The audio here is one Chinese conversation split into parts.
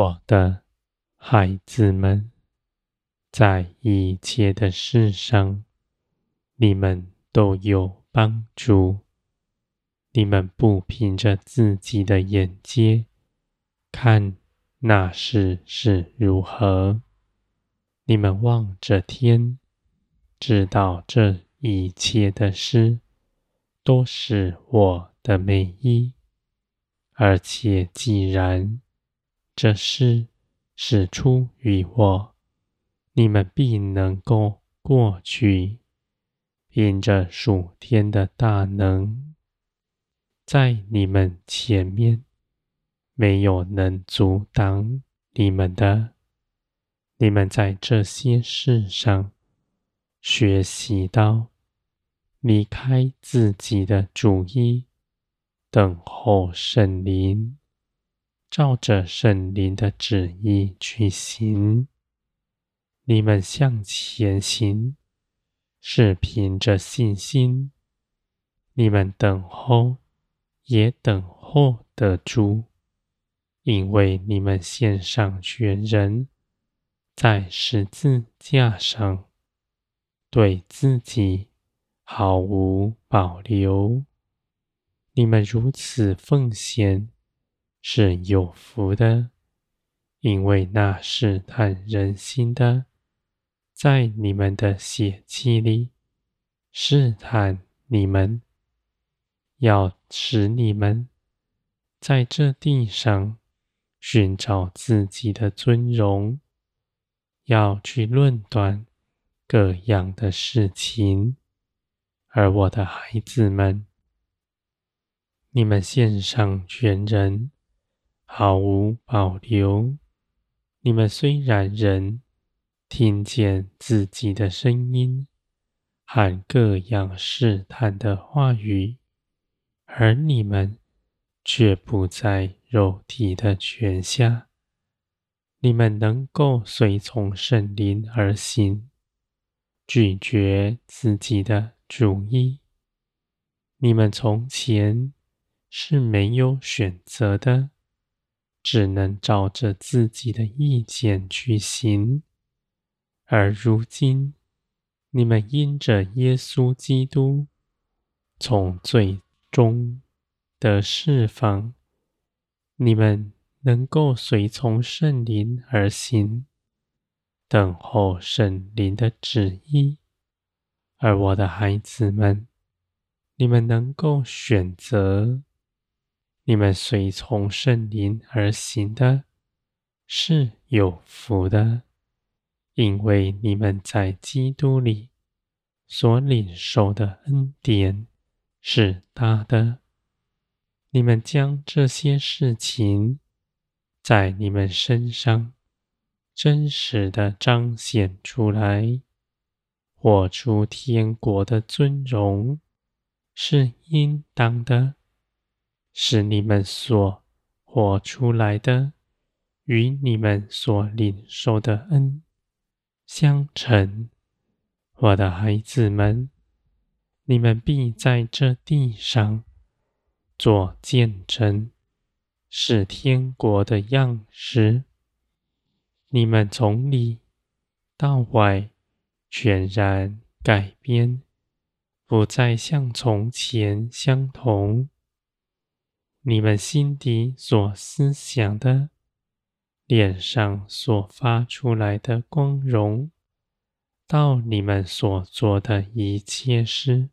我的孩子们，在一切的事上，你们都有帮助。你们不凭着自己的眼界看那事是如何，你们望着天，知道这一切的事都是我的美意，而且既然这事是出于我，你们必能够过去，凭着属天的大能，在你们前面没有能阻挡你们的。你们在这些事上学习到离开自己的主意，等候圣灵。照着圣灵的旨意去行，你们向前行，是凭着信心。你们等候，也等候得住，因为你们献上全人，在十字架上，对自己毫无保留。你们如此奉献。是有福的，因为那试探人心的，在你们的血气里试探你们，要使你们在这地上寻找自己的尊荣，要去论断各样的事情。而我的孩子们，你们献上全人。毫无保留。你们虽然仍听见自己的声音和各样试探的话语，而你们却不在肉体的权下。你们能够随从圣灵而行，拒绝自己的主意。你们从前是没有选择的。只能照着自己的意见去行，而如今你们因着耶稣基督从罪中得释放，你们能够随从圣灵而行，等候圣灵的旨意。而我的孩子们，你们能够选择。你们随从圣灵而行的，是有福的，因为你们在基督里所领受的恩典是大的。你们将这些事情在你们身上真实的彰显出来，活出天国的尊荣是应当的。使你们所活出来的，与你们所领受的恩相称。我的孩子们，你们必在这地上做见证，是天国的样式。你们从里到外全然改变，不再像从前相同。你们心底所思想的，脸上所发出来的光荣，到你们所做的一切事，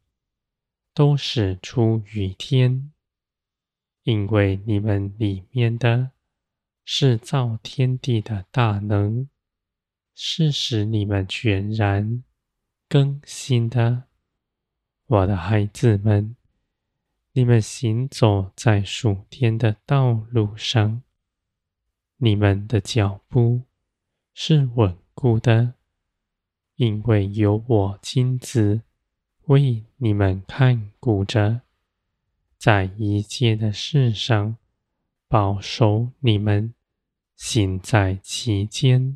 都是出于天，因为你们里面的是造天地的大能，是使你们全然更新的，我的孩子们。你们行走在属天的道路上，你们的脚步是稳固的，因为有我亲自为你们看顾着，在一切的事上保守你们，行在其间，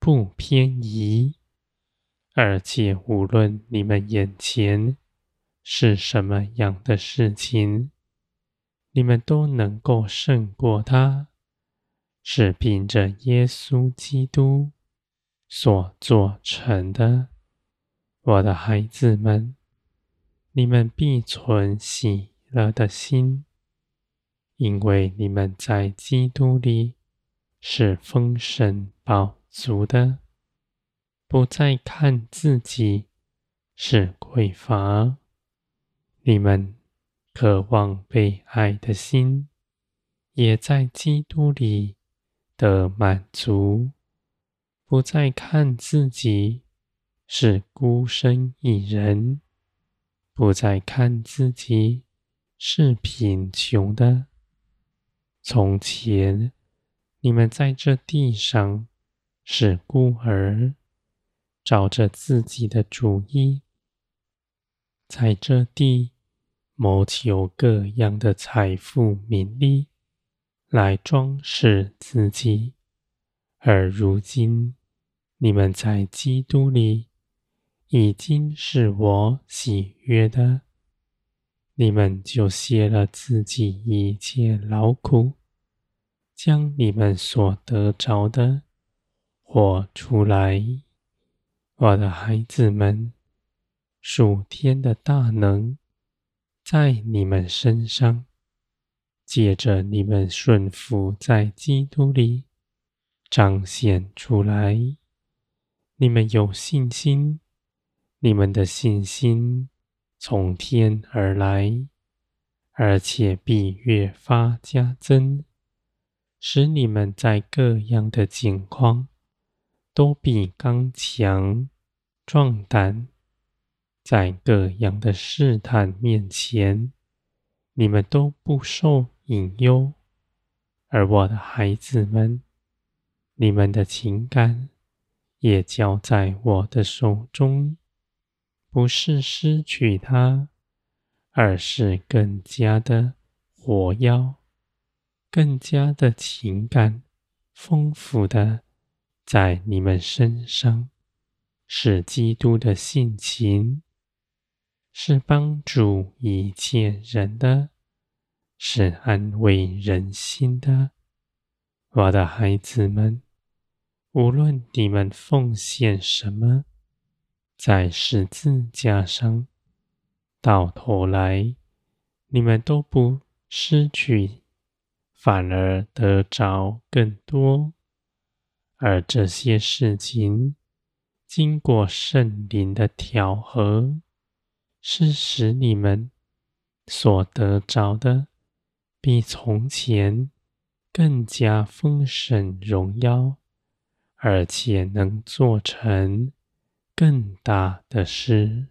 不偏移，而且无论你们眼前。是什么样的事情，你们都能够胜过他，是凭着耶稣基督所做成的。我的孩子们，你们必存喜乐的心，因为你们在基督里是丰盛饱足的，不再看自己是匮乏。你们渴望被爱的心，也在基督里的满足，不再看自己是孤身一人，不再看自己是贫穷的。从前，你们在这地上是孤儿，找着自己的主意，在这地。谋求各样的财富、名利，来装饰自己。而如今，你们在基督里已经是我喜悦的，你们就歇了自己一切劳苦，将你们所得着的活出来。我的孩子们，属天的大能。在你们身上，借着你们顺服在基督里，彰显出来。你们有信心，你们的信心从天而来，而且必越发加增，使你们在各样的境况都必刚强壮胆。在各样的试探面前，你们都不受引诱；而我的孩子们，你们的情感也交在我的手中，不是失去它，而是更加的活跃，更加的情感丰富的在你们身上，是基督的性情。是帮助一切人的，是安慰人心的，我的孩子们，无论你们奉献什么，在十字架上，到头来，你们都不失去，反而得着更多。而这些事情，经过圣灵的调和。是使你们所得着的，比从前更加丰盛荣耀，而且能做成更大的事。